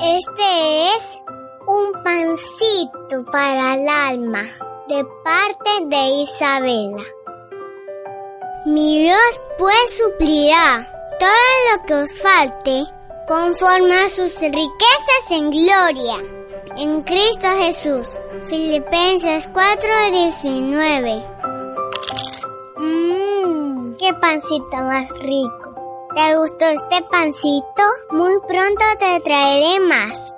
Este es un pancito para el alma de parte de Isabela. Mi Dios pues suplirá todo lo que os falte conforme a sus riquezas en gloria en Cristo Jesús. Filipenses 4:19. Mmm, qué pancito más rico. ¿Te gustó este pancito? Muy pronto te traeré más.